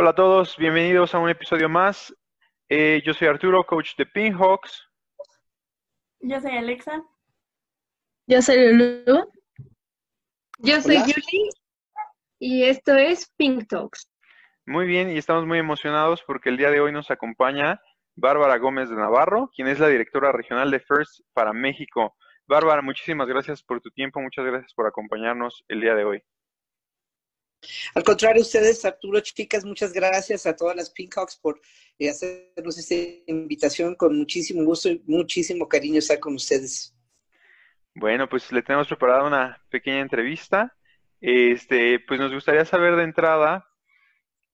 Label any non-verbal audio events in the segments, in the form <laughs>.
Hola a todos, bienvenidos a un episodio más. Eh, yo soy Arturo, coach de Pinhawks. Yo soy Alexa. Yo soy Lulu. Yo soy Julie. Y esto es Pink Talks. Muy bien, y estamos muy emocionados porque el día de hoy nos acompaña Bárbara Gómez de Navarro, quien es la directora regional de First para México. Bárbara, muchísimas gracias por tu tiempo, muchas gracias por acompañarnos el día de hoy. Al contrario, ustedes, Arturo, chicas, muchas gracias a todas las Pinkhawks por eh, hacernos esta invitación con muchísimo gusto y muchísimo cariño estar con ustedes. Bueno, pues le tenemos preparada una pequeña entrevista. Este, pues nos gustaría saber de entrada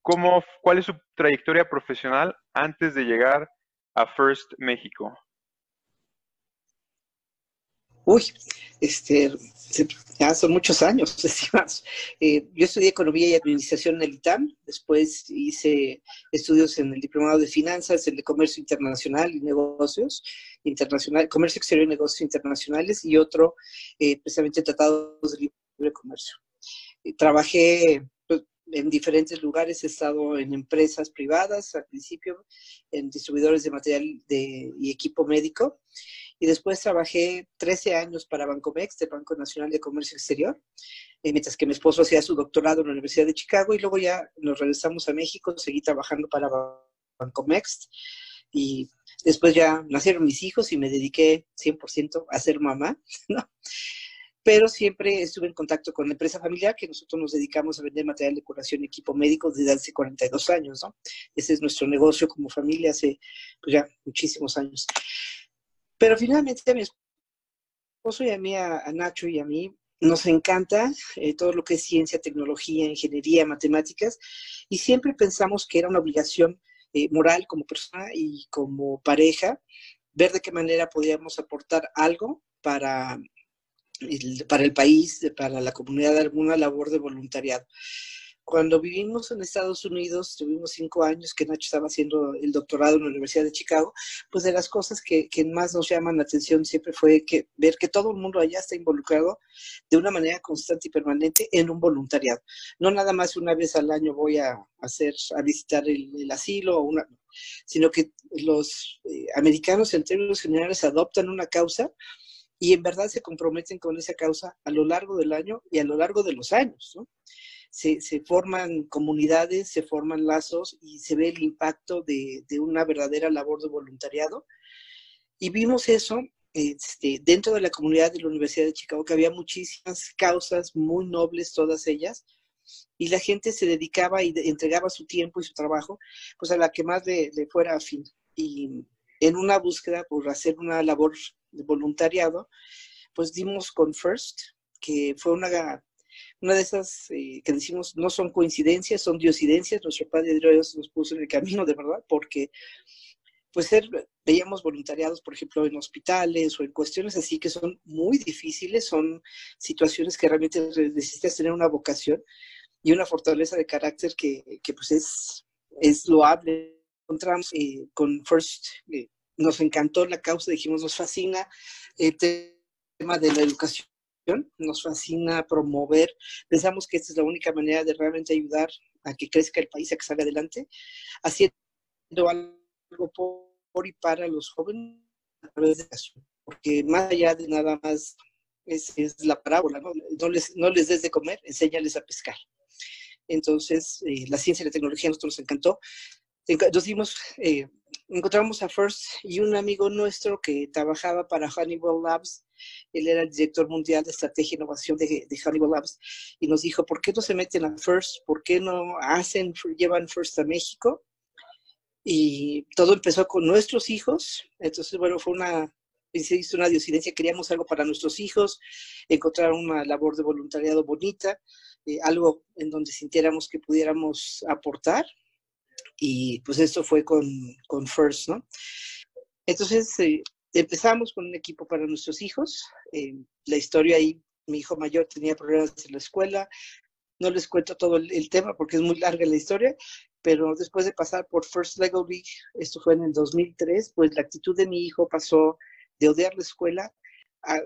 cómo, cuál es su trayectoria profesional antes de llegar a First México. Uy, este, ya son muchos años. <laughs> Eh, yo estudié Economía y Administración en el ITAM, después hice estudios en el Diplomado de Finanzas, el de Comercio Internacional y Negocios, internacional, Comercio Exterior y Negocios Internacionales, y otro, eh, precisamente, Tratados de Libre Comercio. Eh, trabajé pues, en diferentes lugares, he estado en empresas privadas al principio, en distribuidores de material de, y equipo médico, y después trabajé 13 años para Bancomex, el Banco Nacional de Comercio Exterior, eh, mientras que mi esposo hacía su doctorado en la Universidad de Chicago y luego ya nos regresamos a México, seguí trabajando para Bancomex y después ya nacieron mis hijos y me dediqué 100% a ser mamá, <laughs> ¿no? Pero siempre estuve en contacto con la empresa familiar, que nosotros nos dedicamos a vender material de curación y equipo médico desde hace 42 años, ¿no? Ese es nuestro negocio como familia hace pues ya muchísimos años. Pero finalmente a mi esposo y a mí, a, Nacho y a mí, nos encanta eh, todo lo que es ciencia, tecnología, ingeniería, matemáticas, y siempre pensamos que era una obligación eh, moral como persona y como pareja ver de qué manera podíamos aportar algo para para el país, para la comunidad, alguna labor de voluntariado. Cuando vivimos en Estados Unidos, tuvimos cinco años que Nacho estaba haciendo el doctorado en la Universidad de Chicago, pues de las cosas que, más nos llaman la atención siempre fue que ver que todo el mundo allá está involucrado de una manera constante y permanente en un voluntariado. No nada más una vez al año voy a hacer, a visitar el, asilo, o una, sino que los eh, americanos en términos generales adoptan una causa y en verdad se comprometen con esa causa a lo largo del año y a lo largo de los años, ¿no? Se, forman comunidades, se forman lazos y se ve el impacto de, una verdadera labor de voluntariado. Y vimos eso este, dentro de la comunidad de la Universidad de Chicago, que había muchísimas causas muy nobles, todas ellas, y la gente se dedicaba y entregaba su tiempo y su trabajo, pues a la que más le, le fuera afín. Y en una búsqueda por hacer una labor de voluntariado, pues dimos con First, que fue una una de esas eh, que decimos no son coincidencias, son diosidencias. Nuestro Padre Dios nos puso en el camino de verdad, porque pues ser, veíamos voluntariados, por ejemplo, en hospitales o en cuestiones así que son muy difíciles, son situaciones que realmente necesitas tener una vocación y una fortaleza de carácter que, que pues es, es loable. Encontramos eh, con First, eh, nos encantó la causa, dijimos, nos fascina el tema de la educación nos fascina promover. Pensamos que esta es la única manera de realmente ayudar a que crezca el país, a que salga adelante, haciendo algo por y para los jóvenes a través de la educación. Porque más allá de nada más es, la parábola, ¿no? No les, no les des de comer, enséñales a pescar. Entonces, eh, la ciencia y la tecnología a nosotros nos encantó. Nos dimos, eh, encontramos a First y un amigo nuestro que trabajaba para Honeywell Labs él era el director mundial de estrategia e innovación de, Honeywell Labs, y nos dijo, ¿por qué no se meten a First? ¿Por qué no hacen, llevan First a México? Y todo empezó con nuestros hijos, entonces, bueno, fue una, hizo una queríamos algo para nuestros hijos, encontrar una labor de voluntariado bonita, eh, algo en donde sintiéramos que pudiéramos aportar, y pues esto fue con, con First, ¿no? Entonces, eh, empezamos con un equipo para nuestros hijos. Eh, la historia ahí, mi hijo mayor tenía problemas en la escuela. No les cuento todo el, tema porque es muy larga la historia, pero después de pasar por First Lego League, esto fue en el 2003, pues la actitud de mi hijo pasó de odiar la escuela a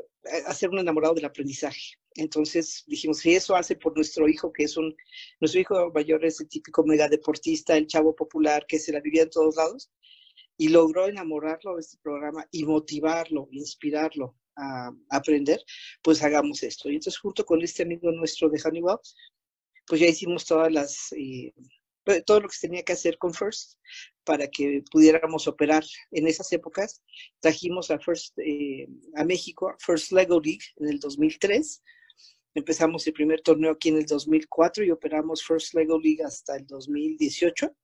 hacer un enamorado del aprendizaje. Entonces dijimos, si eso hace por nuestro hijo, que es un, nuestro hijo mayor es el típico mega deportista, el chavo popular que se la vivía en todos lados, y logró enamorarlo de este programa y motivarlo, inspirarlo a, aprender, pues hagamos esto. Y entonces junto con este amigo nuestro de Honeywell, pues ya hicimos todas las, eh, todo lo que se tenía que hacer con First para que pudiéramos operar en esas épocas. Trajimos a First eh, a México, First Lego League en el 2003. Empezamos el primer torneo aquí en el 2004 y operamos First Lego League hasta el 2018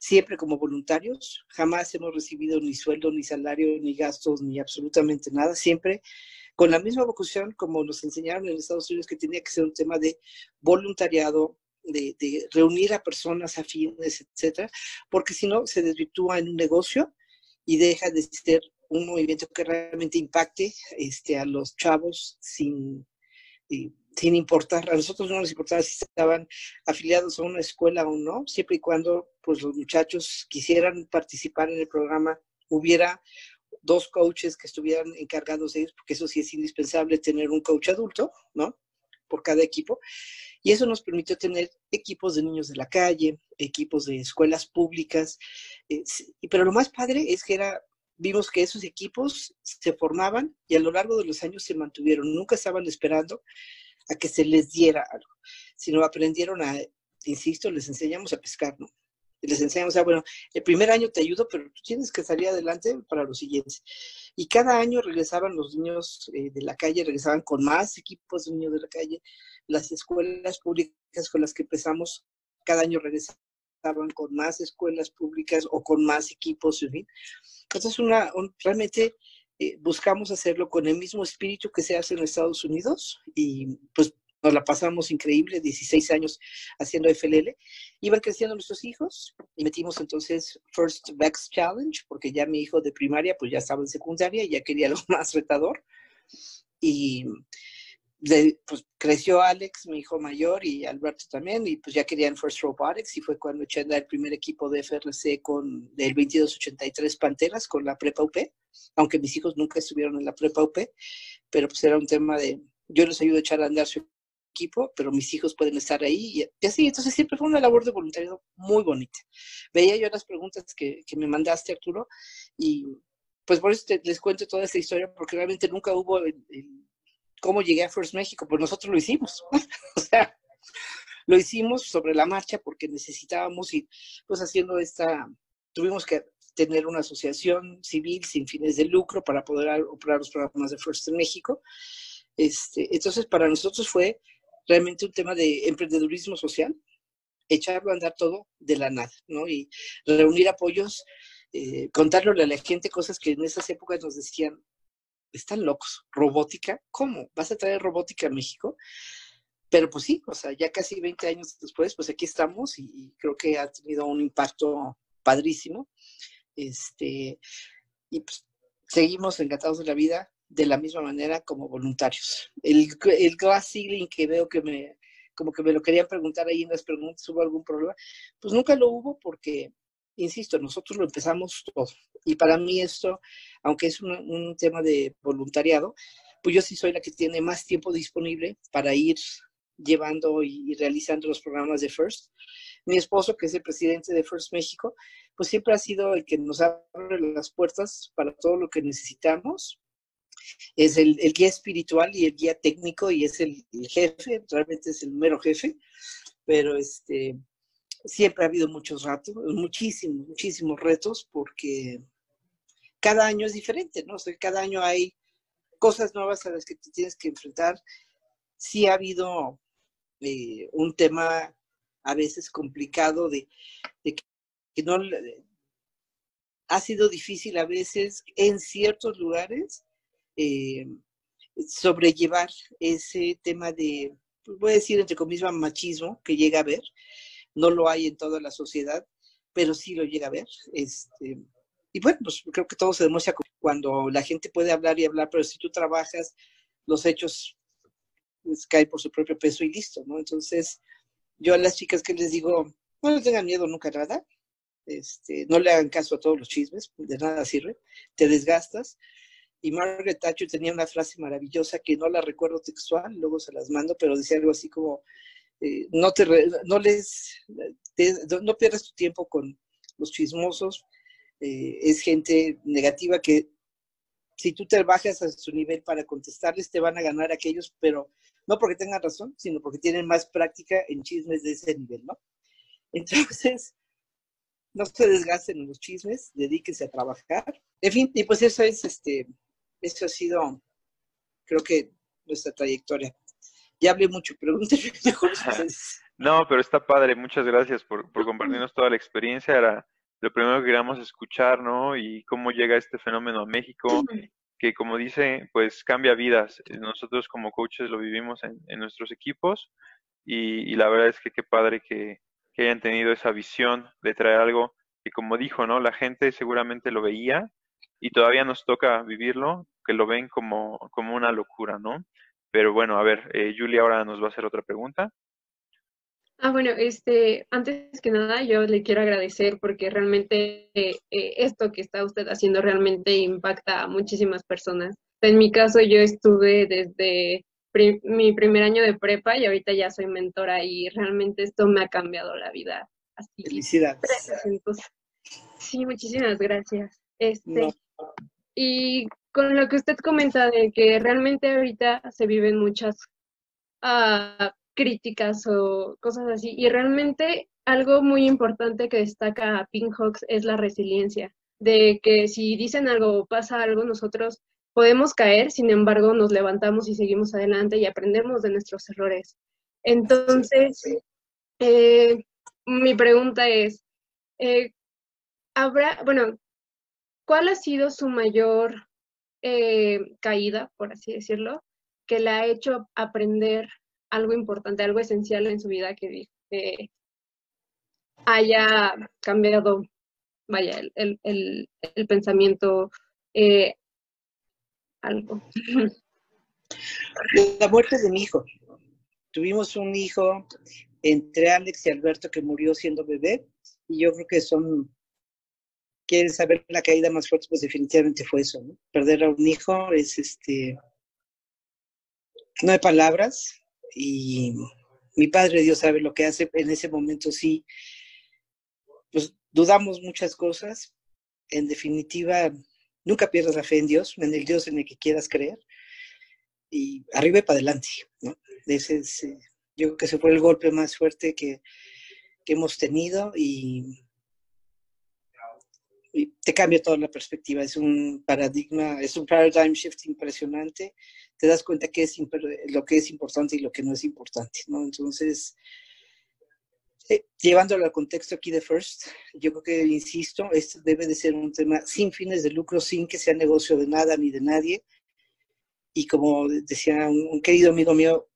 siempre como voluntarios. Jamás hemos recibido ni sueldo, ni salario, ni gastos, ni absolutamente nada. Siempre con la misma vocación como nos enseñaron en Estados Unidos que tenía que ser un tema de voluntariado, de, reunir a personas afines, etcétera, porque si no se desvirtúa en un negocio y deja de ser un movimiento que realmente impacte este, a los chavos sin, eh, sin importar, a nosotros no nos importaba si estaban afiliados a una escuela o no, siempre y cuando pues los muchachos quisieran participar en el programa, hubiera dos coaches que estuvieran encargados de ellos, porque eso sí es indispensable tener un coach adulto, ¿no? Por cada equipo. Y eso nos permitió tener equipos de niños de la calle, equipos de escuelas públicas. Eh, pero lo más padre es que era, vimos que esos equipos se formaban y a lo largo de los años se mantuvieron. Nunca estaban esperando a que se les diera algo, sino aprendieron a, insisto, les enseñamos a pescar, ¿no? Les enseñamos, a, bueno, el primer año te ayudo, pero tú tienes que salir adelante para los siguientes. Y cada año regresaban los niños eh, de la calle, regresaban con más equipos de niños de la calle. Las escuelas públicas con las que empezamos, cada año regresaban con más escuelas públicas o con más equipos, en fin. Entonces, una, realmente eh, buscamos hacerlo con el mismo espíritu que se hace en Estados Unidos y pues nos la pasamos increíble, 16 años haciendo FLL. Iban creciendo nuestros hijos y metimos entonces First Vex Challenge, porque ya mi hijo de primaria pues ya estaba en secundaria y ya quería lo <laughs> más retador. Y pues creció Alex, mi hijo mayor, y Alberto también, y pues ya querían First Robotics, y fue cuando eché el primer equipo de FRC con el 2283 Panteras, con la prepa UP, aunque mis hijos nunca estuvieron en la prepa UP, pero pues era un tema de, yo les ayudo a echar a andar su equipo, pero mis hijos pueden estar ahí, y, así, entonces siempre fue una labor de voluntariado muy bonita. Veía yo las preguntas que, que me mandaste, Arturo, y pues por eso les cuento toda esta historia, porque realmente nunca hubo... el, ¿Cómo llegué a First México? Pues nosotros lo hicimos. <laughs> o sea, lo hicimos sobre la marcha porque necesitábamos ir, pues haciendo esta, tuvimos que tener una asociación civil sin fines de lucro para poder operar los programas de First en México. Este, entonces, para nosotros fue realmente un tema de emprendedurismo social, echarlo a andar todo de la nada, ¿no? Y reunir apoyos, eh, contarle a la gente cosas que en esas épocas nos decían, están locos. ¿Robótica? ¿Cómo? ¿Vas a traer robótica a México? Pero pues sí, o sea, ya casi 20 años después, pues aquí estamos y, creo que ha tenido un impacto padrísimo. Este, y pues seguimos encantados de la vida de la misma manera como voluntarios. El, el glass ceiling que veo que me, como que me lo querían preguntar ahí en las preguntas, ¿hubo algún problema? Pues nunca lo hubo porque insisto, nosotros lo empezamos todo. Y para mí esto, aunque es un, tema de voluntariado, pues yo sí soy la que tiene más tiempo disponible para ir llevando y, realizando los programas de First. Mi esposo, que es el presidente de First México, pues siempre ha sido el que nos abre las puertas para todo lo que necesitamos. Es el, guía espiritual y el guía técnico y es el, el, jefe, realmente es el mero jefe, pero este, siempre ha habido muchos ratos, muchísimos, muchísimos retos, porque cada año es diferente, ¿no? O sea, cada año hay cosas nuevas a las que te tienes que enfrentar. Sí ha habido eh, un tema a veces complicado de, que, no ha sido difícil a veces en ciertos lugares eh, sobrellevar ese tema de, voy a decir entre comillas, machismo que llega a haber no lo hay en toda la sociedad, pero sí lo llega a ver. Este, y bueno, pues creo que todo se demuestra cuando la gente puede hablar y hablar, pero si tú trabajas, los hechos pues, caen por su propio peso y listo, ¿no? Entonces, yo a las chicas que les digo, no le tengan miedo nunca nada, este, no le hagan caso a todos los chismes, de nada sirve, te desgastas Y Margaret Thatcher tenía una frase maravillosa que no la recuerdo textual, luego se las mando, pero decía algo así como, eh, no, te no les, no pierdas tu tiempo con los chismosos, eh, es gente negativa que si tú te bajas a su nivel para contestarles, te van a ganar aquellos, pero no porque tengan razón, sino porque tienen más práctica en chismes de ese nivel, ¿no? <laughs> Entonces, no se desgasten en los chismes, dedíquense a trabajar. En fin, y pues eso es, este, eso ha sido, creo que nuestra trayectoria. Ya hablé mucho, pregúntenme mejor ustedes. No, pero está padre, muchas gracias por, por compartirnos toda la experiencia. Era lo primero que queríamos escuchar, ¿no? Y cómo llega este fenómeno a México, que como dice, pues cambia vidas. Nosotros como coaches lo vivimos en, en nuestros equipos y, y, la verdad es que qué padre que, que hayan tenido esa visión de traer algo que como dijo, ¿no? La gente seguramente lo veía y todavía nos toca vivirlo, que lo ven como, como una locura, ¿no? Pero bueno, a ver, eh, Julia ahora nos va a hacer otra pregunta. Ah, bueno, este, antes que nada, yo le quiero agradecer porque realmente eh, esto que está usted haciendo realmente impacta a muchísimas personas. En mi caso, yo estuve desde mi primer año de prepa y ahorita ya soy mentora y realmente esto me ha cambiado la vida. Así, Felicidades. sí, muchísimas gracias. Este, Y con lo que usted comenta de que realmente ahorita se viven muchas uh, críticas o cosas así. Y realmente algo muy importante que destaca a Pink Hawks es la resiliencia, de que si dicen algo o pasa algo, nosotros podemos caer, sin embargo nos levantamos y seguimos adelante y aprendemos de nuestros errores. Entonces, eh, mi pregunta es, eh, ¿habrá, bueno, cuál ha sido su mayor eh, caída, por así decirlo, que le ha hecho aprender algo importante, algo esencial en su vida que, haya cambiado, vaya, el pensamiento, eh, algo. <laughs> La muerte de mi hijo. Tuvimos un hijo entre Alex y Alberto que murió siendo bebé y yo creo que son, quieren saber la caída más fuerte, pues definitivamente fue eso. Perder a un hijo es este, no hay palabras, y mi Padre Dios sabe lo que hace. En ese momento sí, pues dudamos muchas cosas. En definitiva, nunca pierdas la fe en Dios, en el Dios en el que quieras creer. Y arriba y para adelante, ¿no? Ese es, eh, yo creo que ese fue el golpe más fuerte que, hemos tenido y, te cambia toda la perspectiva. Es un paradigma, es un paradigm shift impresionante te das cuenta que es lo que es importante y lo que no es importante, ¿no? Entonces, eh, llevándolo al contexto aquí de First, yo creo que, insisto, esto debe de ser un tema sin fines de lucro, sin que sea negocio de nada ni de nadie. Y como decía un, un querido amigo mío,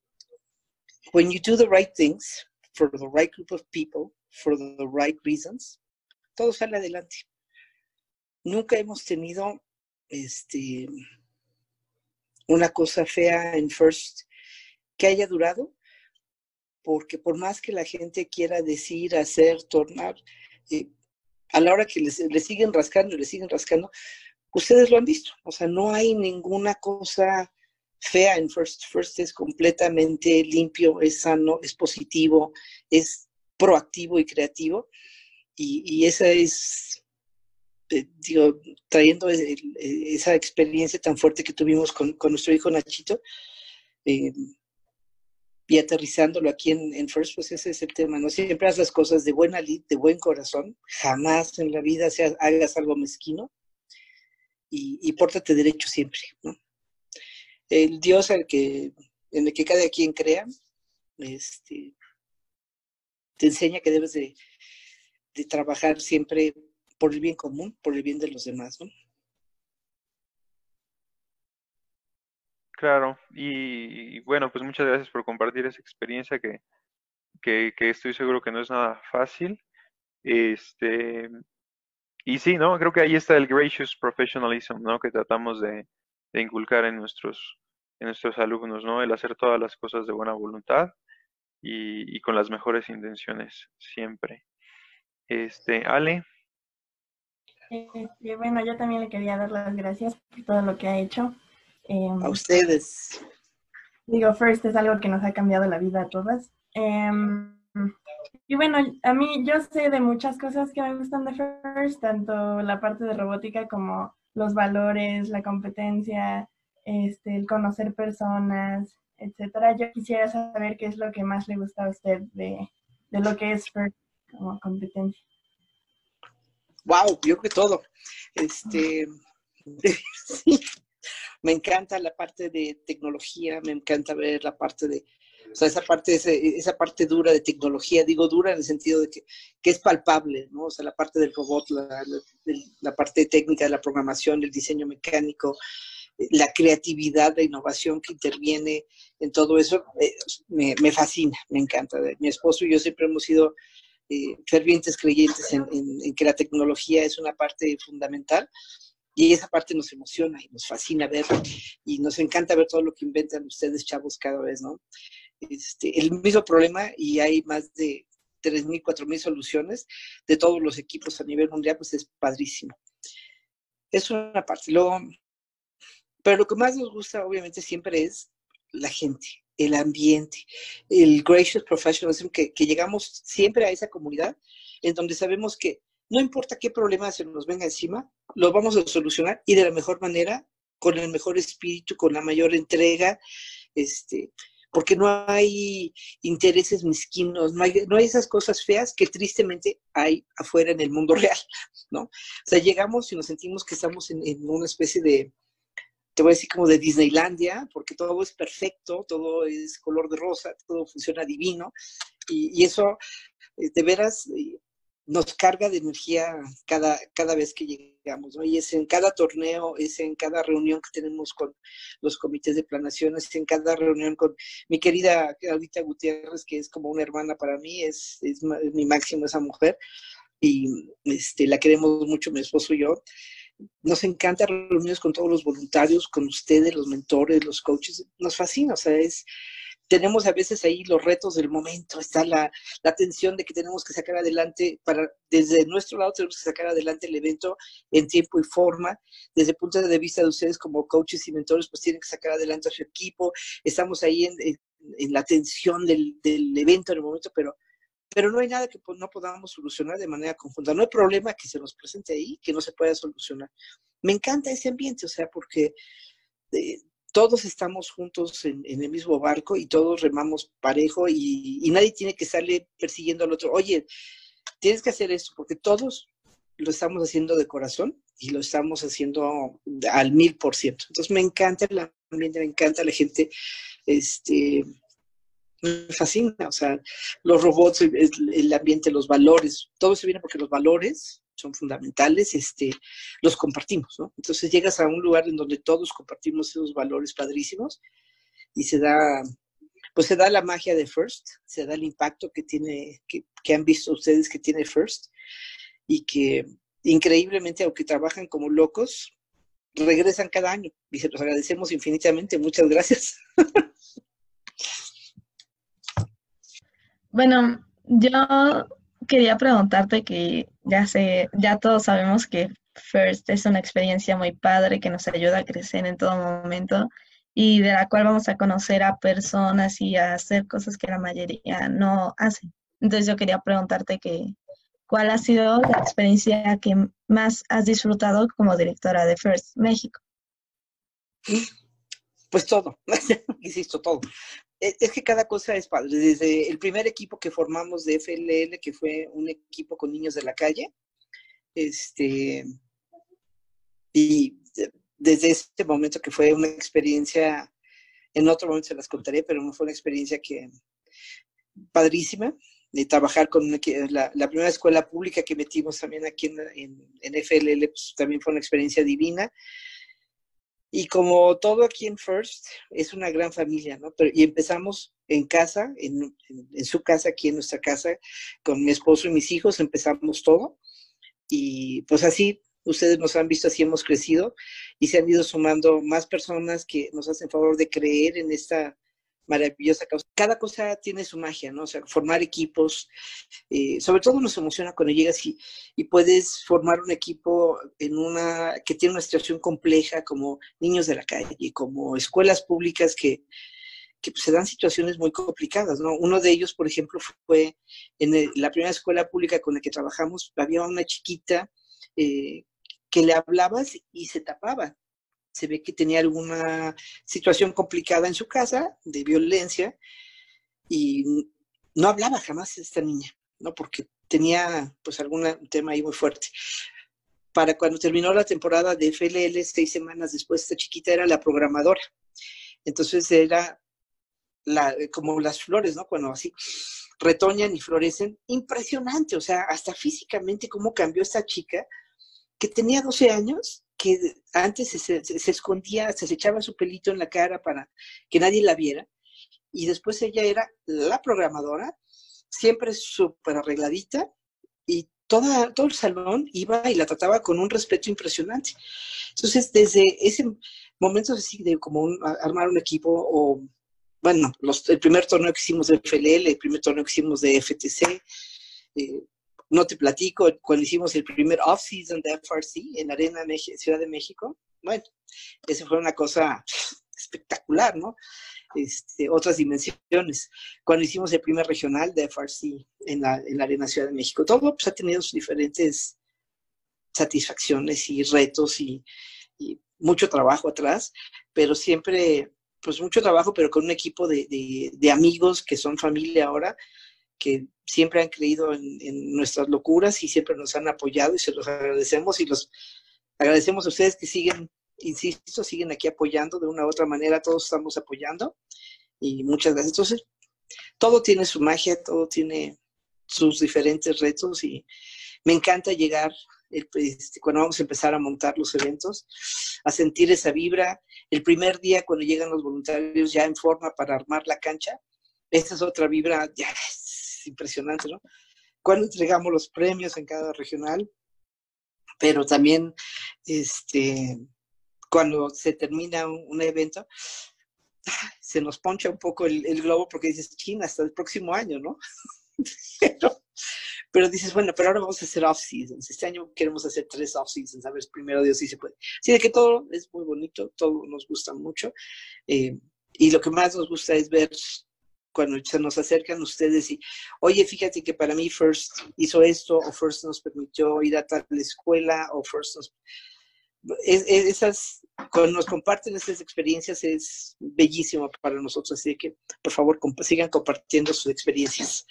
when you do the right things for the right group of people, for the right reasons, todo sale adelante. Nunca hemos tenido este, una cosa fea en First que haya durado, porque por más que la gente quiera decir, hacer, tornar, eh, a la hora que le siguen rascando, le siguen rascando, ustedes lo han visto, o sea, no hay ninguna cosa fea en First. First es completamente limpio, es sano, es positivo, es proactivo y creativo, y, y esa es digo, trayendo esa experiencia tan fuerte que tuvimos con, nuestro hijo Nachito eh, y aterrizándolo aquí en, First, pues ese es el tema, ¿no? Siempre haz las cosas de buena lid, de buen corazón, jamás en la vida hagas algo mezquino y, y pórtate derecho siempre. El Dios al que, en el que cada quien crea, este, te enseña que debes de, de trabajar siempre por el bien común, por el bien de los demás, ¿no? Claro, y, bueno, pues muchas gracias por compartir esa experiencia que, que, estoy seguro que no es nada fácil. Este, y sí, ¿no? Creo que ahí está el gracious professionalism, ¿no? Que tratamos de, de inculcar en nuestros, en nuestros alumnos, ¿no? El hacer todas las cosas de buena voluntad y, y con las mejores intenciones siempre. Este, Ale. Este, bueno, yo también le quería dar las gracias por todo lo que ha hecho. Em, A ustedes. Digo, First es algo que nos ha cambiado la vida a todas. Em, y bueno, a mí yo sé de muchas cosas que me gustan de First, tanto la parte de robótica como los valores, la competencia, este, el conocer personas, etcétera. Yo quisiera saber qué es lo que más le gusta a usted de, de lo que es First como competencia. Wow, yo creo que todo. Este, <laughs> sí, me encanta la parte de tecnología, me encanta ver la parte de, o sea, esa parte, esa parte dura de tecnología, digo dura en el sentido de que, que es palpable, ¿no? O sea, la parte del robot, la, la, la parte técnica de la programación, el diseño mecánico, la creatividad, la innovación que interviene en todo eso, eh, me, me, fascina, me encanta. Mi esposo y yo siempre hemos sido eh, fervientes creyentes en, que la tecnología es una parte fundamental y esa parte nos emociona y nos fascina ver y nos encanta ver todo lo que inventan ustedes, chavos, cada vez, ¿no? Este, el mismo problema y hay más de 3.000, 4.000 soluciones de todos los equipos a nivel mundial, pues es padrísimo. Es una parte. Luego, pero lo que más nos gusta, obviamente, siempre es la gente, el ambiente, el gracious professionalism, que, llegamos siempre a esa comunidad en donde sabemos que no importa qué problema se nos venga encima, lo vamos a solucionar y de la mejor manera, con el mejor espíritu, con la mayor entrega, este, porque no hay intereses mezquinos, no hay, no hay esas cosas feas que tristemente hay afuera en el mundo <laughs> real, ¿no? O sea, llegamos y nos sentimos que estamos en una especie de, te voy a decir como de Disneylandia, porque todo es perfecto, todo es color de rosa, todo funciona divino, y, eso, de veras, nos carga de energía cada, cada vez que llegamos, ¿no? Y es en cada torneo, es en cada reunión que tenemos con los comités de planación, es en cada reunión con mi querida Claudita Gutiérrez, que es como una hermana para mí, es, es mi máximo esa mujer, y este, la queremos mucho mi esposo y yo. Nos encanta reuniones con todos los voluntarios, con ustedes, los mentores, los coaches, nos fascina, o sea, es tenemos a veces ahí los retos del momento, está la, la, tensión de que tenemos que sacar adelante, para, desde nuestro lado tenemos que sacar adelante el evento en tiempo y forma, desde el punto de vista de ustedes como coaches y mentores, pues tienen que sacar adelante a su equipo, estamos ahí en, en, en la tensión del, del, evento en el momento, pero, pero no hay nada que no podamos solucionar de manera conjunta, no hay problema que se nos presente ahí que no se pueda solucionar. Me encanta ese ambiente, o sea, porque... Eh, todos estamos juntos en, el mismo barco y todos remamos parejo y, y, nadie tiene que estarle persiguiendo al otro. Oye, tienes que hacer esto porque todos lo estamos haciendo de corazón y lo estamos haciendo al mil por ciento. Entonces me encanta el ambiente, me encanta la gente, este, me fascina, o sea, los robots, el, ambiente, los valores, todo se viene porque los valores son fundamentales, este, los compartimos, ¿no? Entonces llegas a un lugar en donde todos compartimos esos valores padrísimos y se da, pues se da la magia de First, se da el impacto que tiene, que, que han visto ustedes que tiene First y que increíblemente, aunque trabajan como locos, regresan cada año y se los agradecemos infinitamente. Muchas gracias. <laughs> Bueno, yo quería preguntarte que ya sé, ya todos sabemos que First es una experiencia muy padre que nos ayuda a crecer en todo momento y de la cual vamos a conocer a personas y a hacer cosas que la mayoría no hacen. Entonces yo quería preguntarte que cuál ha sido la experiencia que más has disfrutado como directora de First México. Pues todo, <laughs> insisto, todo es que cada cosa es padre. Desde el primer equipo que formamos de FLL, que fue un equipo con niños de la calle, este, y desde este momento que fue una experiencia, en otro momento se las contaré, pero fue una experiencia que padrísima, de trabajar con la, primera escuela pública que metimos también aquí en, en, en FLL, pues también fue una experiencia divina. Y como todo aquí en First, es una gran familia, ¿no? Pero, y empezamos en casa, en, en, en, su casa, aquí en nuestra casa, con mi esposo y mis hijos, empezamos todo. Y pues así, ustedes nos han visto, así hemos crecido y se han ido sumando más personas que nos hacen favor de creer en esta maravillosa causa. Cada cosa tiene su magia, ¿no? O sea, formar equipos, eh, sobre todo nos emociona cuando llegas y, y, puedes formar un equipo en una, que tiene una situación compleja, como niños de la calle, como escuelas públicas que, que se dan situaciones muy complicadas, ¿no? Uno de ellos, por ejemplo, fue en la primera escuela pública con la que trabajamos, había una chiquita eh, que le hablabas y se tapaba se ve que tenía alguna situación complicada en su casa de violencia y no hablaba jamás esta niña, ¿no? Porque tenía pues algún tema ahí muy fuerte. Para cuando terminó la temporada de FLL, seis semanas después, esta chiquita era la programadora. Entonces era la, como las flores, ¿no? Cuando así retoñan y florecen, impresionante, o sea, hasta físicamente cómo cambió esta chica que tenía 12 años que antes se, escondía, se, echaba su pelito en la cara para que nadie la viera, y después ella era la programadora, siempre súper arregladita, y toda, todo el salón iba y la trataba con un respeto impresionante. Entonces, desde ese momento así de como armar un equipo, o bueno, los, el primer torneo que hicimos de FLL, el primer torneo que hicimos de FTC, eh, no te platico, cuando hicimos el primer off-season de FRC en Arena Ciudad de México, bueno, eso fue una cosa espectacular, ¿no? Este, otras dimensiones. Cuando hicimos el primer regional de FRC en la, en la Arena Ciudad de México, todo pues, ha tenido sus diferentes satisfacciones y retos y, mucho trabajo atrás, pero siempre, pues mucho trabajo, pero con un equipo de, de amigos que son familia ahora, que siempre han creído en, nuestras locuras y siempre nos han apoyado y se los agradecemos y los agradecemos a ustedes que siguen, insisto, siguen aquí apoyando de una u otra manera, todos estamos apoyando y muchas gracias. Entonces, todo tiene su magia, todo tiene sus diferentes retos y me encanta llegar este, cuando vamos a empezar a montar los eventos, a sentir esa vibra. El primer día cuando llegan los voluntarios ya en forma para armar la cancha, esa es otra vibra, ya impresionante, ¿no? Cuando entregamos los premios en cada regional, pero también este, cuando se termina un, evento, <sighs> se nos poncha un poco el, globo porque dices, China, hasta el próximo año, ¿no? <laughs> pero, dices, bueno, pero ahora vamos a hacer off-seasons. Este año queremos hacer tres off-seasons, a ver, primero Dios sí se puede. Sí, de que todo es muy bonito, todo nos gusta mucho. Eh, y lo que más nos gusta es ver cuando se nos acercan ustedes y, oye, fíjate que para mí First hizo esto, o First nos permitió ir a tal escuela, o First nos... esas, cuando nos comparten esas experiencias es bellísimo para nosotros, así que por favor sigan compartiendo sus experiencias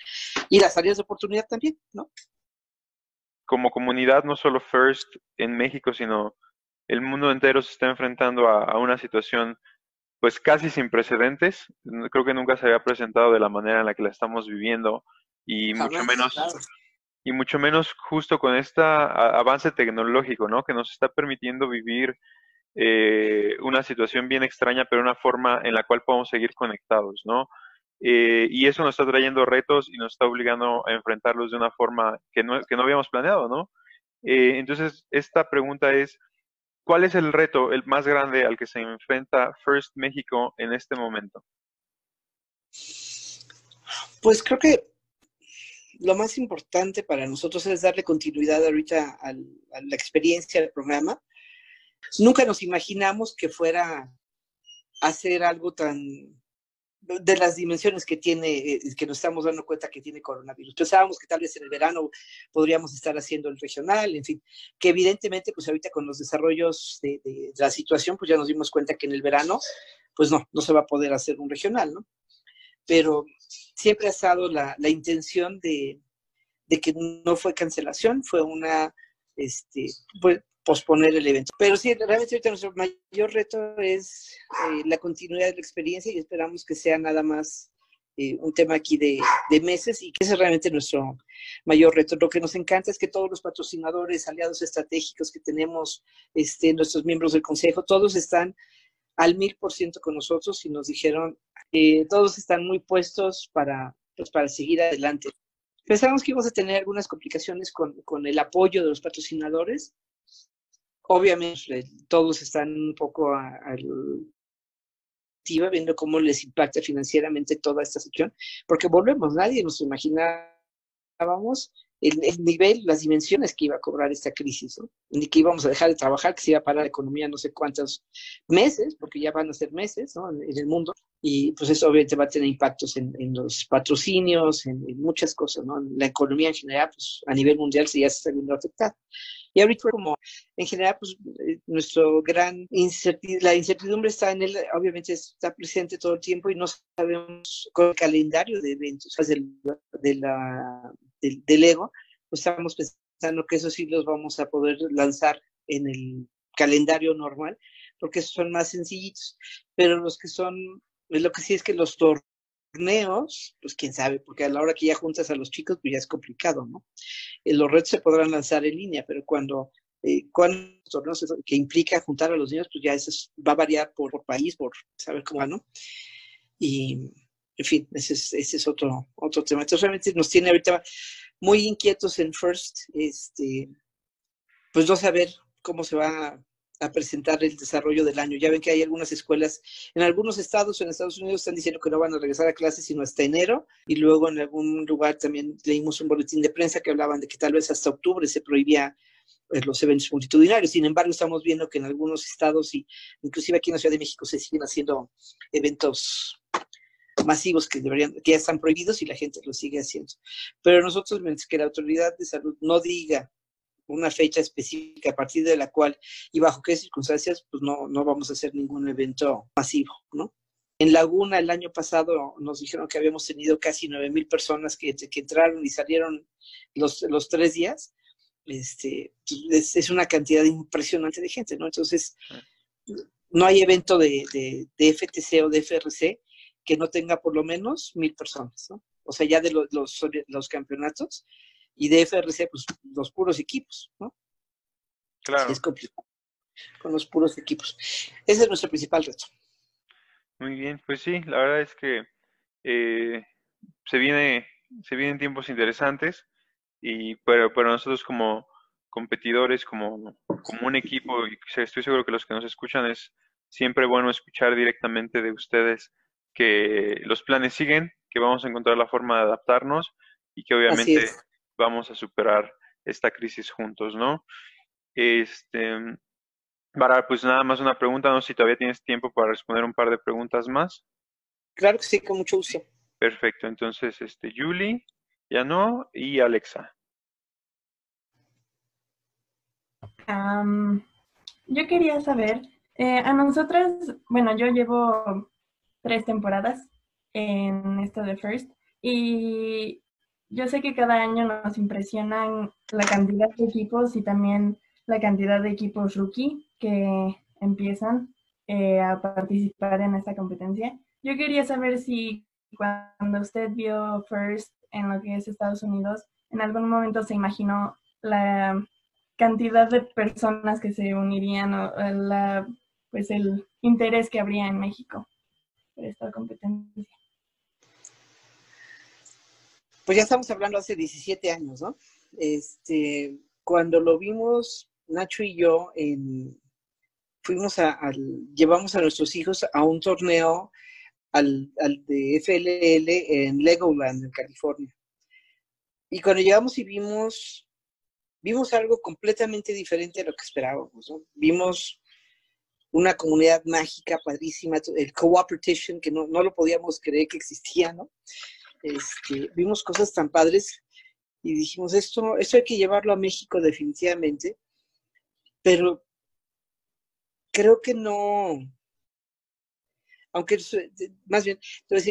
y las áreas de oportunidad también, ¿no? Como comunidad, no solo First en México, sino el mundo entero se está enfrentando a una situación pues casi sin precedentes. Creo que nunca se había presentado de la manera en la que la estamos viviendo y mucho menos y mucho menos justo con este avance tecnológico, ¿no? Que nos está permitiendo vivir eh, una situación bien extraña, pero una forma en la cual podemos seguir conectados, ¿no? Eh, y eso nos está trayendo retos y nos está obligando a enfrentarlos de una forma que no, que no habíamos planeado, ¿no? Eh, entonces, esta pregunta es, ¿Cuál es el reto, el más grande al que se enfrenta First México en este momento? Pues creo que lo más importante para nosotros es darle continuidad ahorita a la experiencia del programa. Nunca nos imaginamos que fuera hacer algo tan de las dimensiones que tiene, eh, que nos estamos dando cuenta que tiene coronavirus. Pensábamos que tal vez en el verano podríamos estar haciendo el regional, en fin, que evidentemente, pues ahorita con los desarrollos de, la situación, pues ya nos dimos cuenta que en el verano, pues no, no se va a poder hacer un regional, ¿no? Pero siempre ha estado la, la intención de, de que no fue cancelación, fue una, este, pues, posponer el evento. Pero sí, realmente ahorita nuestro mayor reto es eh, la continuidad de la experiencia y esperamos que sea nada más eh, un tema aquí de, meses y que ese es realmente nuestro mayor reto. Lo que nos encanta es que todos los patrocinadores, aliados estratégicos que tenemos, este, nuestros miembros del consejo, todos están al mil por ciento con nosotros y nos dijeron, eh, todos están muy puestos para, pues, para seguir adelante. Pensábamos que íbamos a tener algunas complicaciones con, con el apoyo de los patrocinadores, obviamente todos están un poco al, viendo cómo les impacta financieramente toda esta situación, porque volvemos, nadie nos imaginábamos el, nivel, las dimensiones que iba a cobrar esta crisis, ¿no? Ni que íbamos a dejar de trabajar, que se iba a parar la economía no sé cuántos meses, porque ya van a ser meses, ¿no? En, el mundo. Y pues eso obviamente va a tener impactos en, los patrocinios, en, muchas cosas, ¿no? La economía en general, pues a nivel mundial se ya se está viendo afectada. Y ahorita como en general, pues eh, nuestro gran incertidumbre, la incertidumbre está en él, obviamente está presente todo el tiempo y no sabemos con el calendario de eventos de, de la del, ego, pues estamos pensando que esos sí los vamos a poder lanzar en el calendario normal, porque son más sencillitos, pero los que son, lo que sí es que los torneos, pues quién sabe, porque a la hora que ya juntas a los chicos, pues ya es complicado, ¿no? Eh, los retos se podrán lanzar en línea, pero cuando, eh, cuando torneos que implica juntar a los niños, pues ya eso va a variar por, por país, por saber cómo ¿no? Y, en fin, ese es, ese es otro, otro tema. Entonces, realmente nos tiene ahorita muy inquietos en First, este, pues no saber cómo se va a presentar el desarrollo del año. Ya ven que hay algunas escuelas, en algunos estados en Estados Unidos están diciendo que no van a regresar a clases sino hasta enero, y luego en algún lugar también leímos un boletín de prensa que hablaban de que tal vez hasta octubre se prohibía eh, los eventos multitudinarios. Sin embargo, estamos viendo que en algunos estados y inclusive aquí en la Ciudad de México se siguen haciendo eventos masivos que deberían, que ya están prohibidos y la gente lo sigue haciendo. Pero nosotros, mientras que la autoridad de salud no diga una fecha específica a partir de la cual y bajo qué circunstancias, pues no, no vamos a hacer ningún evento masivo, ¿no? En Laguna el año pasado nos dijeron que habíamos tenido casi nueve mil personas que, que, entraron y salieron los, los tres días. Este, es, es, una cantidad impresionante de gente, ¿no? Entonces, no hay evento de, de, de FTC o de FRC que no tenga por lo menos mil personas, ¿no? O sea, ya de los, los, campeonatos y de FRC, pues los puros equipos, ¿no? Claro. es complicado. Con los puros equipos. Ese es nuestro principal reto. Muy bien, pues sí, la verdad es que eh, se viene, se vienen tiempos interesantes, y pero, pero nosotros como competidores, como, como un equipo, y estoy seguro que los que nos escuchan es siempre bueno escuchar directamente de ustedes que los planes siguen, que vamos a encontrar la forma de adaptarnos y que obviamente vamos a superar esta crisis juntos, ¿no? Este, para, pues nada más una pregunta, no sé si todavía tienes tiempo para responder un par de preguntas más. Claro que sí, con mucho gusto. Perfecto, entonces, este, Julie, ya no, y Alexa. yo quería saber, eh, a nosotras, bueno, yo llevo tres temporadas en esto de First y yo sé que cada año nos impresionan la cantidad de equipos y también la cantidad de equipos rookie que empiezan eh, a participar en esta competencia. Yo quería saber si cuando usted vio First en lo que es Estados Unidos, en algún momento se imaginó la cantidad de personas que se unirían o la, pues el interés que habría en México esta competencia? Pues ya estamos hablando hace 17 años, ¿no? Este, cuando lo vimos, Nacho y yo, fuimos a, llevamos a nuestros hijos a un torneo al, al, de FLL en Legoland, en California. Y cuando llegamos y vimos, vimos algo completamente diferente a lo que esperábamos, ¿no? Vimos una comunidad mágica, padrísima, el cooperation, que no, no lo podíamos creer que existía, ¿no? Este, vimos cosas tan padres y dijimos, esto, esto hay que llevarlo a México definitivamente, pero creo que no, aunque más bien,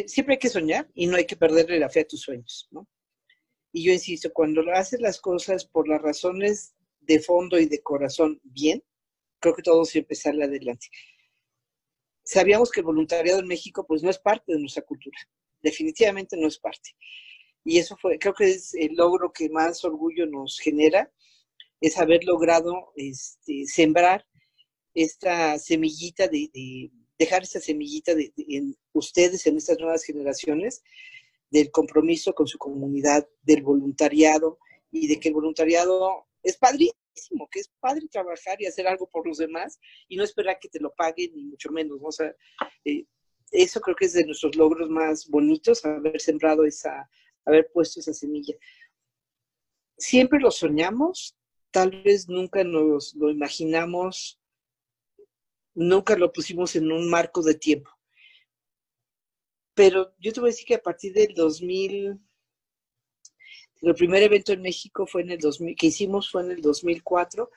siempre hay que soñar y no hay que perderle la fe a tus sueños, ¿no? Y yo insisto, cuando haces las cosas por las razones de fondo y de corazón bien, creo que todo siempre sale adelante. Sabíamos que el voluntariado en México pues no es parte de nuestra cultura, definitivamente no es parte. Y eso fue, creo que es el logro que más orgullo nos genera, es haber logrado este, sembrar esta semillita de, dejar esa semillita de, en ustedes, en estas nuevas generaciones, del compromiso con su comunidad, del voluntariado y de que el voluntariado es padrísimo que es padre trabajar y hacer algo por los demás y no esperar que te lo paguen, ni mucho menos, O sea, eh, eso creo que es de nuestros logros más bonitos, haber sembrado esa, haber puesto esa semilla. Siempre lo soñamos, tal vez nunca nos lo imaginamos, nunca lo pusimos en un marco de tiempo. Pero yo te voy a decir que a partir del 2000, el primer evento en México fue en el 2000, que hicimos fue en el 2004.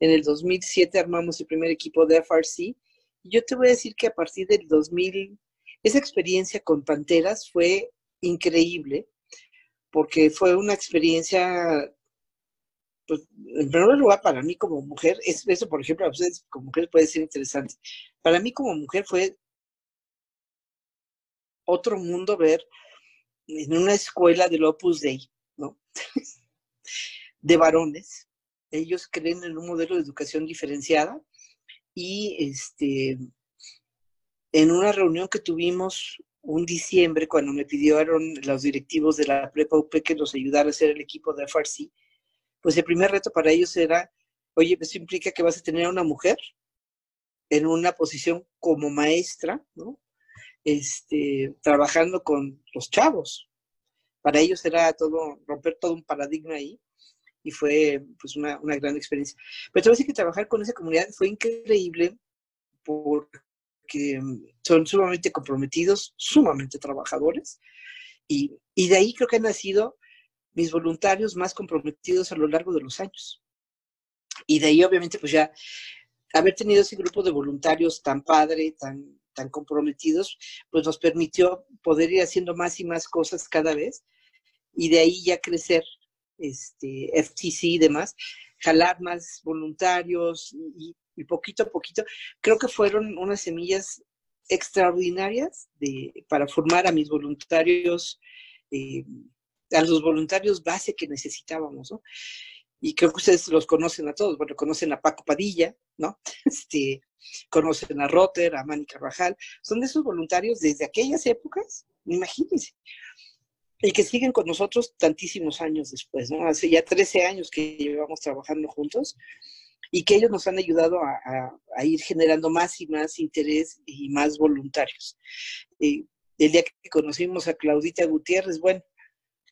En el 2007 armamos el primer equipo de FRC. Yo te voy a decir que a partir del 2000, esa experiencia con Panteras fue increíble, porque fue una experiencia, pues, en primer lugar, para mí como mujer, eso, por ejemplo, a ustedes como mujer puede ser interesante. Para mí como mujer fue otro mundo ver en una escuela del Opus Dei <laughs> de varones. Ellos creen en un modelo de educación diferenciada y este, en una reunión que tuvimos un diciembre, cuando me pidieron los directivos de la prepa UP que los ayudara a hacer el equipo de FRC, pues el primer reto para ellos era, oye, eso implica que vas a tener a una mujer en una posición como maestra, ¿no? Este, trabajando con los chavos, para ellos era todo, romper todo un paradigma ahí y fue pues una, gran experiencia. Pero te voy que trabajar con esa comunidad fue increíble porque son sumamente comprometidos, sumamente trabajadores y, y de ahí creo que han nacido mis voluntarios más comprometidos a lo largo de los años. Y de ahí obviamente pues ya haber tenido ese grupo de voluntarios tan padre, tan, tan comprometidos, pues nos permitió poder ir haciendo más y más cosas cada vez y de ahí ya crecer este, FTC y demás, jalar más voluntarios y, poquito a poquito. Creo que fueron unas semillas extraordinarias de, para formar a mis voluntarios, eh, a los voluntarios base que necesitábamos, ¿no? Y creo que ustedes los conocen a todos, bueno, conocen a Paco Padilla, ¿no? <laughs> Este, conocen a Rotter, a Manny Carvajal, son de esos voluntarios desde aquellas épocas, imagínense y que siguen con nosotros tantísimos años después, ¿no? Hace ya 13 años que llevamos trabajando juntos y que ellos nos han ayudado a, ir generando más y más interés y más voluntarios. el día que conocimos a Claudita Gutiérrez, bueno,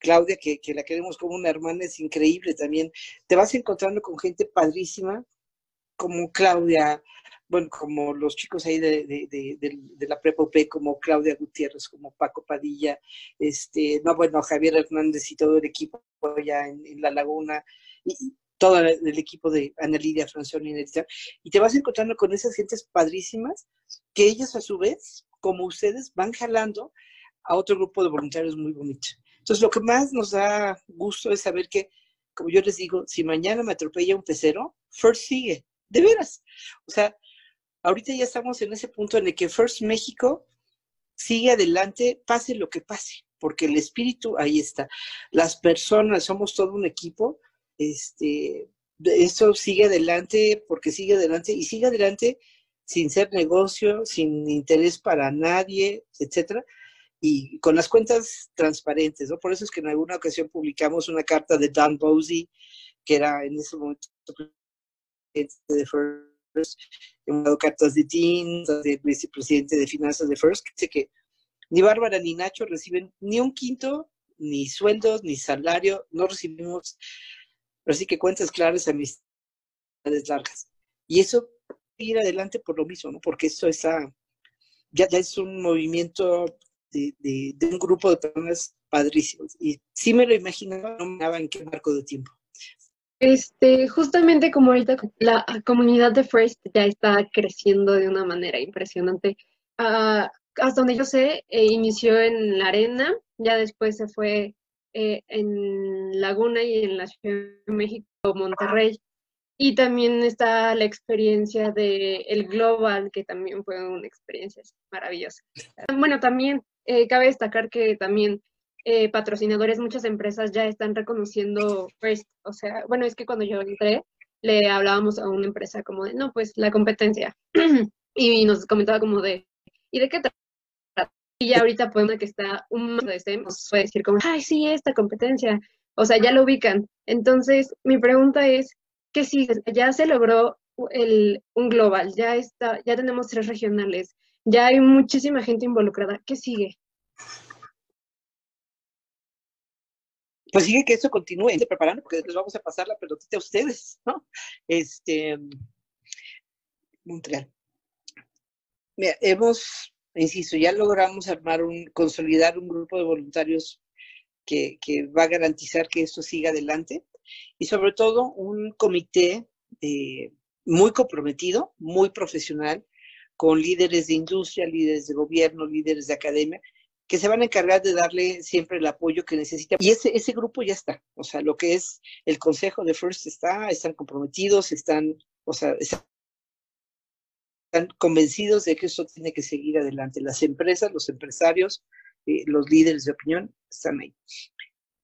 Claudia, que, que, la queremos como una hermana, es increíble también. Te vas encontrando con gente padrísima, como Claudia, bueno, como los chicos ahí de, la Prepa UP, como Claudia Gutiérrez, como Paco Padilla, este, no, bueno, Javier Hernández y todo el equipo allá en, La Laguna, y, todo el equipo de Ana Lidia, Francione y y te vas encontrando con esas gentes padrísimas que ellas a su vez, como ustedes, van jalando a otro grupo de voluntarios muy bonito. Entonces, lo que más nos da gusto es saber que, como yo les digo, si mañana me atropella un pecero, First sigue, de veras. O sea, ahorita ya estamos en ese punto en el que First México sigue adelante, pase lo que pase, porque el espíritu ahí está. Las personas, somos todo un equipo, este, esto sigue adelante porque sigue adelante y sigue adelante sin ser negocio, sin interés para nadie, etcétera, y con las cuentas transparentes, ¿no? Por eso es que en alguna ocasión publicamos una carta de Dan Bosey, que era en ese momento de First he dado cartas de de vicepresidente de finanzas de First, que dice que ni Bárbara ni Nacho reciben ni un quinto, ni sueldos, ni salario, no recibimos, pero sí que cuentas claras, amistades largas. Y eso ir adelante por lo mismo, ¿no? Porque eso está, ya, es un movimiento de, de, un grupo de personas padrísimos. Y sí me lo imaginaba, no me daba en qué marco de tiempo. Este, justamente como ahorita la comunidad de First ya está creciendo de una manera impresionante. Ah, hasta donde yo sé, eh, inició en la arena, ya después se fue eh, en Laguna y en la Ciudad de México, Monterrey. Y también está la experiencia de Global, que también fue una experiencia maravillosa. Bueno, también eh, cabe destacar que también eh, patrocinadores, muchas empresas ya están reconociendo, pues, o sea, bueno, es que cuando yo entré, le hablábamos a una empresa como de, no, pues la competencia. <clears throat> y nos comentaba como de, ¿y de qué trata? Y ya ahorita podemos que está un de este, nos puede decir como, ay, sí, esta competencia. O sea, ya lo ubican. Entonces, mi pregunta es, ¿qué sigue? Ya se logró el, un global, ya está, ya tenemos tres regionales. ya hay muchísima gente involucrada. ¿Qué sigue? Pues sigue que esto continúe, preparando, porque después vamos a pasar la pelotita a ustedes, ¿no? Este, Montreal. Mira, hemos, insisto, ya logramos armar un, consolidar un grupo de voluntarios que, que va a garantizar que esto siga adelante y sobre todo un comité eh, muy comprometido, muy profesional, con líderes de industria, líderes de gobierno, líderes de academia, que se van a encargar de darle siempre el apoyo que necesita. Y ese, ese grupo ya está, o sea, lo que es el consejo de First está, están comprometidos, están, o sea, están convencidos de que eso tiene que seguir adelante. Las empresas, los empresarios, eh, los líderes de opinión están ahí.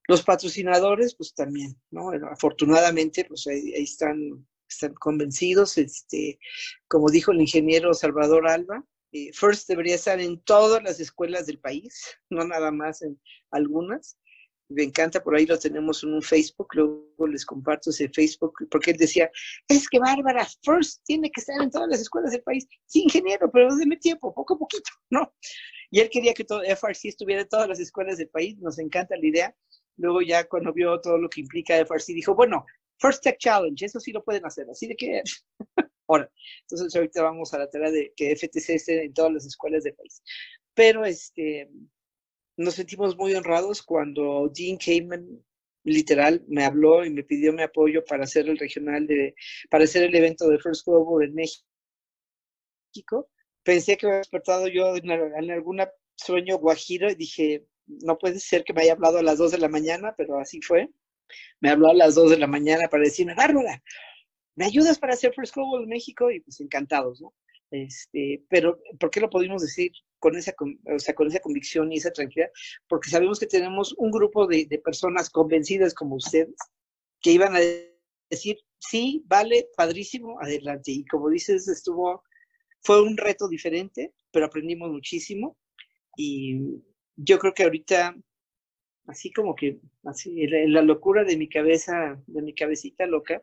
Los patrocinadores, pues también, ¿no? Afortunadamente, pues ahí, están, están convencidos. Este, como dijo el ingeniero Salvador Alba, eh, First debería estar en todas las escuelas del país, no nada más en algunas. Me encanta, por ahí lo tenemos en un Facebook, luego les comparto ese Facebook, porque él decía, es que Bárbara, First tiene que estar en todas las escuelas del país. Sí, ingeniero, pero déme tiempo, poco a poquito, ¿no? Y él quería que todo FRC estuviera en todas las escuelas del país, nos encanta la idea. Luego ya cuando vio todo lo que implica FRC, dijo, bueno, First Tech Challenge, eso sí lo pueden hacer, así de que Ahora, entonces ahorita vamos a la tarea de que FTC esté en todas las escuelas del país. Pero este, nos sentimos muy honrados cuando Dean Kamen literal me habló y me pidió mi apoyo para hacer el regional de, para hacer el evento de First Global en México. Pensé que había despertado yo en, en algún sueño guajiro y dije, no puede ser que me haya hablado a las 2 de la mañana, pero así fue. Me habló a las 2 de la mañana para decirme, Bárbara, ¿me ayudas para hacer First Global en México? Y pues encantados, ¿no? Este, pero ¿por qué lo pudimos decir con esa, o sea, con esa convicción y esa tranquilidad? Porque sabemos que tenemos un grupo de, personas convencidas como ustedes que iban a decir, sí, vale, padrísimo, adelante. Y como dices, estuvo, fue un reto diferente, pero aprendimos muchísimo. Y yo creo que ahorita, así como que, así, la locura de mi cabeza, de mi cabecita loca,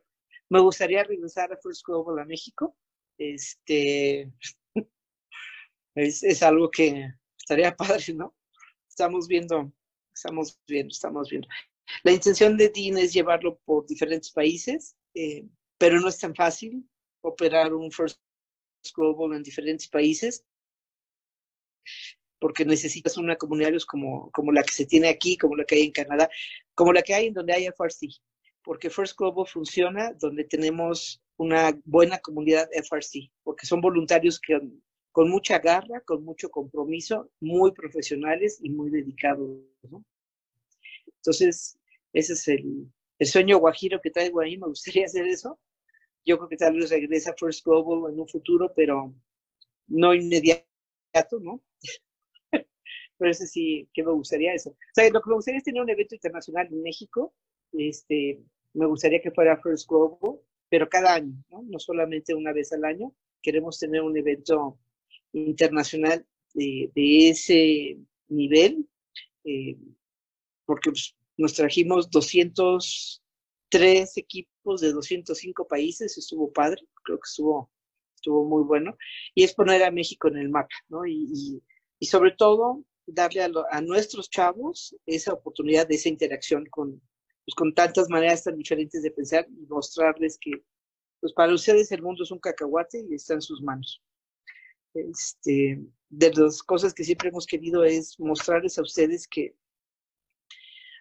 me gustaría regresar a First Global a México. Este, <laughs> es, algo que estaría <laughs> padre, ¿no? Estamos viendo, estamos viendo, estamos viendo. La intención de Dean es llevarlo por diferentes países, eh, pero no es tan fácil operar un First Global en diferentes países porque necesitas una comunidad como, como la que se tiene aquí, como la que hay en Canadá, como la que hay en donde hay FRC porque First Global funciona donde tenemos una buena comunidad FRC, porque son voluntarios que con mucha garra, con mucho compromiso, muy profesionales y muy dedicados. Entonces, ese es el, sueño guajiro que traigo ahí, me gustaría <laughs> hacer eso. Yo creo que tal vez regresa First Global en un futuro, pero no inmediato, ¿no? <laughs> pero ese sí, que me gustaría eso. O sea, lo que me gustaría es tener un evento internacional en México, este, me gustaría que fuera First Global, pero cada año, ¿no? no solamente una vez al año. Queremos tener un evento internacional de, ese nivel, eh, porque pues, nos trajimos 203 equipos de 205 países, estuvo padre, creo que estuvo, estuvo muy bueno, y es poner a México en el mapa, ¿no? Y, y, sobre todo darle a, a, nuestros chavos esa oportunidad de esa interacción con, pues, con tantas maneras tan diferentes de pensar y mostrarles que pues para ustedes el mundo es un cacahuate y está en sus manos. Este, de las cosas que siempre hemos querido es mostrarles a ustedes que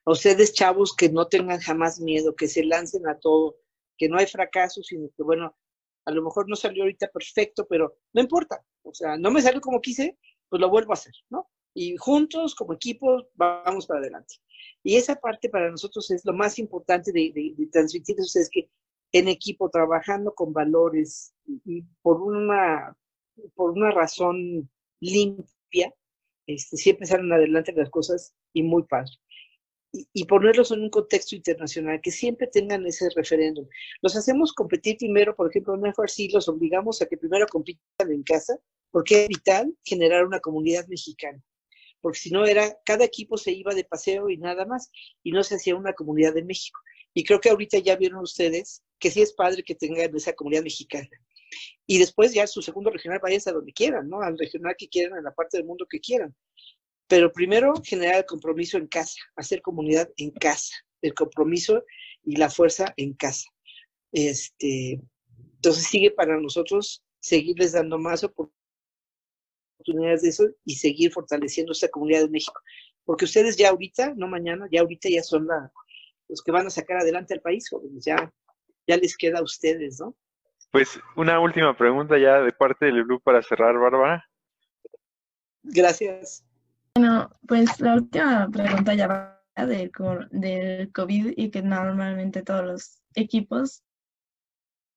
a ustedes chavos que no tengan jamás miedo, que se lancen a todo, que no hay fracaso, sino que bueno, a lo mejor no salió ahorita perfecto, pero no importa, o sea, no me salió como quise, pues lo vuelvo a hacer, ¿no? Y juntos, como equipo, vamos para adelante. Y esa parte para nosotros es lo más importante de, de, transmitir a ustedes que en equipo, trabajando con valores y, por, una, por una razón limpia, este, siempre salen adelante las cosas y muy padre. Y, y, ponerlos en un contexto internacional, que siempre tengan ese referéndum. Los hacemos competir primero, por ejemplo, en FRC los obligamos a que primero compitan en casa, porque es vital generar una comunidad mexicana porque si no era, cada equipo se iba de paseo y nada más, y no se hacía una comunidad de México. Y creo que ahorita ya vieron ustedes que sí es padre que tengan esa comunidad mexicana. Y después ya su segundo regional vaya a donde quieran, ¿no? Al regional que quieran, en la parte del mundo que quieran. Pero primero generar el compromiso en casa, hacer comunidad en casa, el compromiso y la fuerza en casa. Este, entonces sigue para nosotros seguirles dando más oportunidades de eso y seguir fortaleciendo esta comunidad de México. Porque ustedes ya ahorita, no mañana, ya ahorita ya son los que van a sacar adelante al país, jóvenes, ya, ya les queda a ustedes, ¿no? Pues una última pregunta ya de parte del grupo para cerrar, Bárbara. Gracias. Bueno, pues la última pregunta ya va del, del COVID y que normalmente todos los equipos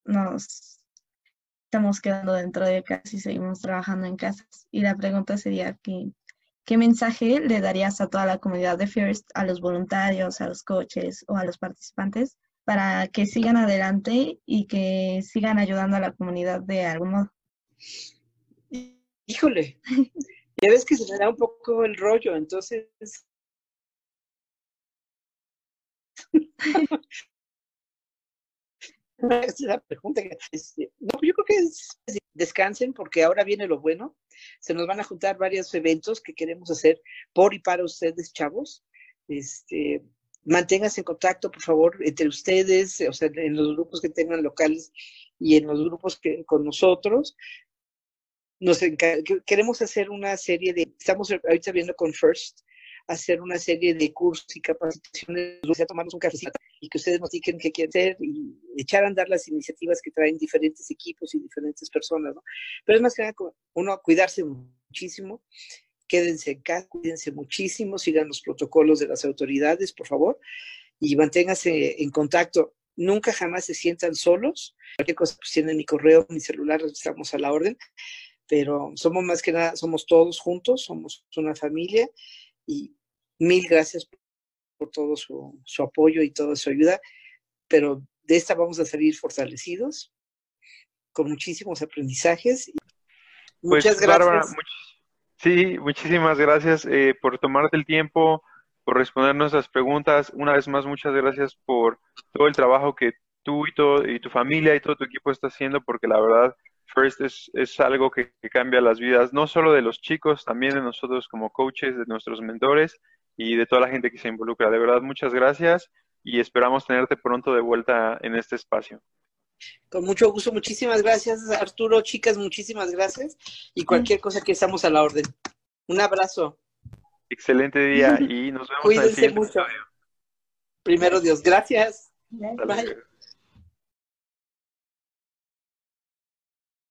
nos estamos quedando dentro de casa y seguimos trabajando en casas. Y la pregunta sería que, ¿qué mensaje le darías a toda la comunidad de First, a los voluntarios, a los coaches o a los participantes para que sigan adelante y que sigan ayudando a la comunidad de algún modo? Híjole, <laughs> ya ves que se me da un poco el rollo, entonces... <laughs> <laughs> la pregunta. Este, no, yo creo que es, descansen porque ahora viene lo bueno. Se nos van a juntar varios eventos que queremos hacer por y para ustedes, chavos. Este, manténganse en contacto, por favor, entre ustedes, o sea, en los grupos que tengan locales y en los grupos que con nosotros nos queremos hacer una serie de, estamos ahorita viendo con First, hacer una serie de cursos y capacitaciones, a tomarnos un cafecito y que ustedes nos digan qué quieren hacer y echar a andar las iniciativas que traen diferentes equipos y diferentes personas, ¿no? Pero es más que nada uno cuidarse muchísimo, quédense en casa, cuídense muchísimo, sigan los protocolos de las autoridades, por favor, y manténganse en contacto. Nunca jamás se sientan solos. Cualquier cosa, pues tienen mi correo, mi celular, estamos a la orden pero somos más que nada, somos todos juntos, somos una familia y mil gracias por todo su, apoyo y toda su ayuda, pero de esta vamos a salir fortalecidos, con muchísimos aprendizajes. Pues, muchas gracias. sí, muchísimas gracias eh, por tomarte el tiempo, por responder nuestras preguntas. Una vez más, muchas gracias por todo el trabajo que tú y, todo, y tu familia y todo tu equipo está haciendo, porque la verdad First es, es algo que, cambia las vidas, no solo de los chicos, también de nosotros como coaches, de nuestros mentores y de toda la gente que se involucra. De verdad, muchas gracias y esperamos tenerte pronto de vuelta en este espacio. Con mucho gusto, muchísimas gracias Arturo, chicas, muchísimas gracias y cualquier cosa que estamos a la orden. Un abrazo. Excelente día y nos vemos. Cuídense mucho. Primero Dios, gracias. Bye.